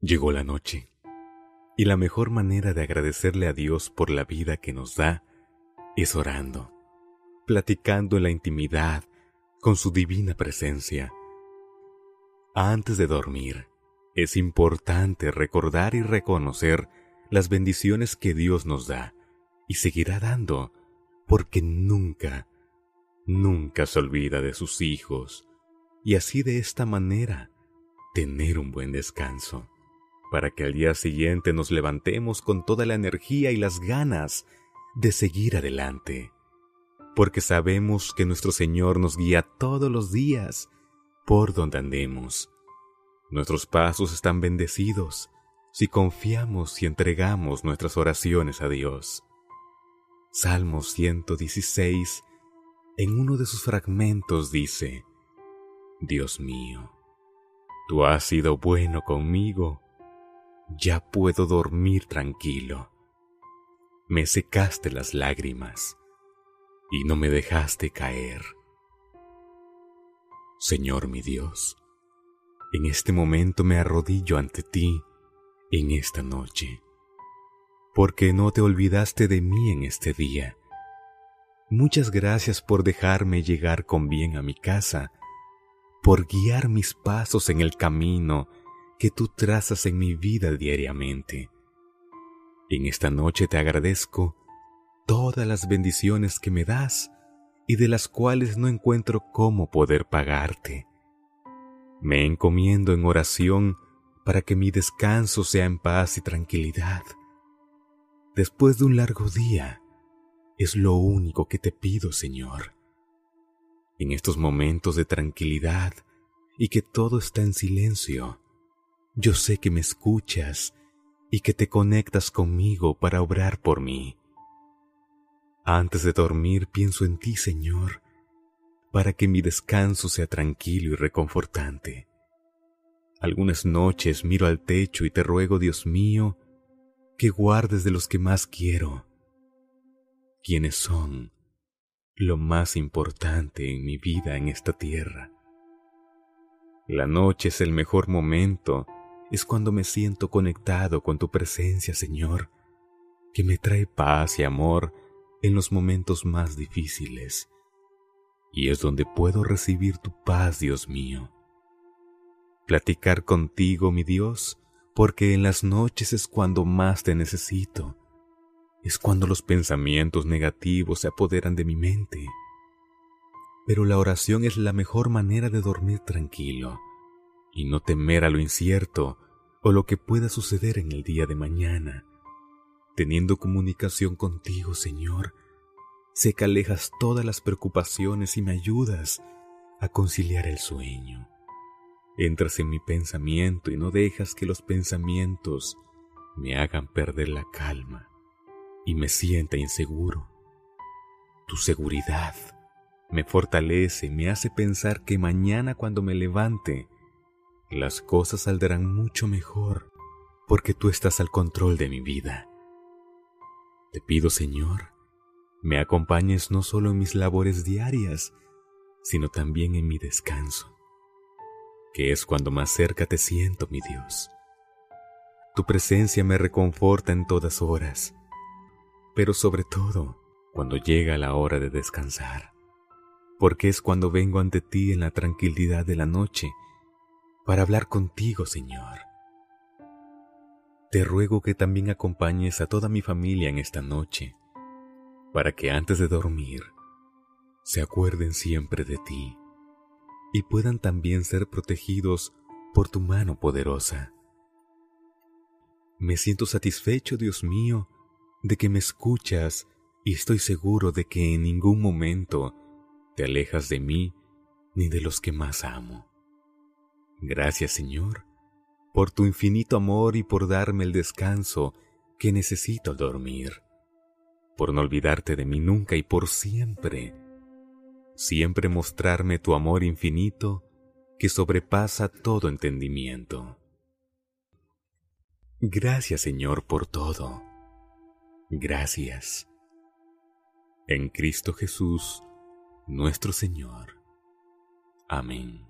Llegó la noche, y la mejor manera de agradecerle a Dios por la vida que nos da es orando, platicando en la intimidad con su divina presencia. Antes de dormir, es importante recordar y reconocer las bendiciones que Dios nos da y seguirá dando, porque nunca, nunca se olvida de sus hijos, y así de esta manera tener un buen descanso para que al día siguiente nos levantemos con toda la energía y las ganas de seguir adelante, porque sabemos que nuestro Señor nos guía todos los días por donde andemos. Nuestros pasos están bendecidos si confiamos y entregamos nuestras oraciones a Dios. Salmo 116, en uno de sus fragmentos dice, Dios mío, tú has sido bueno conmigo ya puedo dormir tranquilo. Me secaste las lágrimas y no me dejaste caer. Señor mi Dios, en este momento me arrodillo ante ti en esta noche, porque no te olvidaste de mí en este día. Muchas gracias por dejarme llegar con bien a mi casa, por guiar mis pasos en el camino que tú trazas en mi vida diariamente. En esta noche te agradezco todas las bendiciones que me das y de las cuales no encuentro cómo poder pagarte. Me encomiendo en oración para que mi descanso sea en paz y tranquilidad. Después de un largo día, es lo único que te pido, Señor. En estos momentos de tranquilidad y que todo está en silencio, yo sé que me escuchas y que te conectas conmigo para obrar por mí. Antes de dormir pienso en ti, Señor, para que mi descanso sea tranquilo y reconfortante. Algunas noches miro al techo y te ruego, Dios mío, que guardes de los que más quiero, quienes son lo más importante en mi vida en esta tierra. La noche es el mejor momento es cuando me siento conectado con tu presencia, Señor, que me trae paz y amor en los momentos más difíciles. Y es donde puedo recibir tu paz, Dios mío. Platicar contigo, mi Dios, porque en las noches es cuando más te necesito. Es cuando los pensamientos negativos se apoderan de mi mente. Pero la oración es la mejor manera de dormir tranquilo y no temer a lo incierto o lo que pueda suceder en el día de mañana. Teniendo comunicación contigo, Señor, sé que alejas todas las preocupaciones y me ayudas a conciliar el sueño. Entras en mi pensamiento y no dejas que los pensamientos me hagan perder la calma y me sienta inseguro. Tu seguridad me fortalece me hace pensar que mañana cuando me levante las cosas saldrán mucho mejor porque tú estás al control de mi vida. Te pido, Señor, me acompañes no solo en mis labores diarias, sino también en mi descanso, que es cuando más cerca te siento, mi Dios. Tu presencia me reconforta en todas horas, pero sobre todo cuando llega la hora de descansar, porque es cuando vengo ante ti en la tranquilidad de la noche para hablar contigo, Señor. Te ruego que también acompañes a toda mi familia en esta noche, para que antes de dormir se acuerden siempre de ti y puedan también ser protegidos por tu mano poderosa. Me siento satisfecho, Dios mío, de que me escuchas y estoy seguro de que en ningún momento te alejas de mí ni de los que más amo. Gracias Señor, por tu infinito amor y por darme el descanso que necesito al dormir, por no olvidarte de mí nunca y por siempre, siempre mostrarme tu amor infinito que sobrepasa todo entendimiento. Gracias Señor por todo. Gracias. En Cristo Jesús, nuestro Señor. Amén.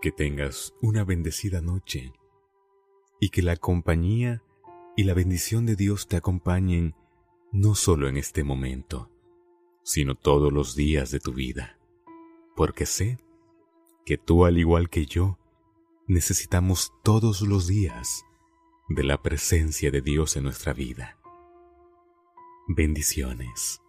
Que tengas una bendecida noche y que la compañía y la bendición de Dios te acompañen no solo en este momento, sino todos los días de tu vida, porque sé que tú al igual que yo, necesitamos todos los días de la presencia de Dios en nuestra vida. Bendiciones.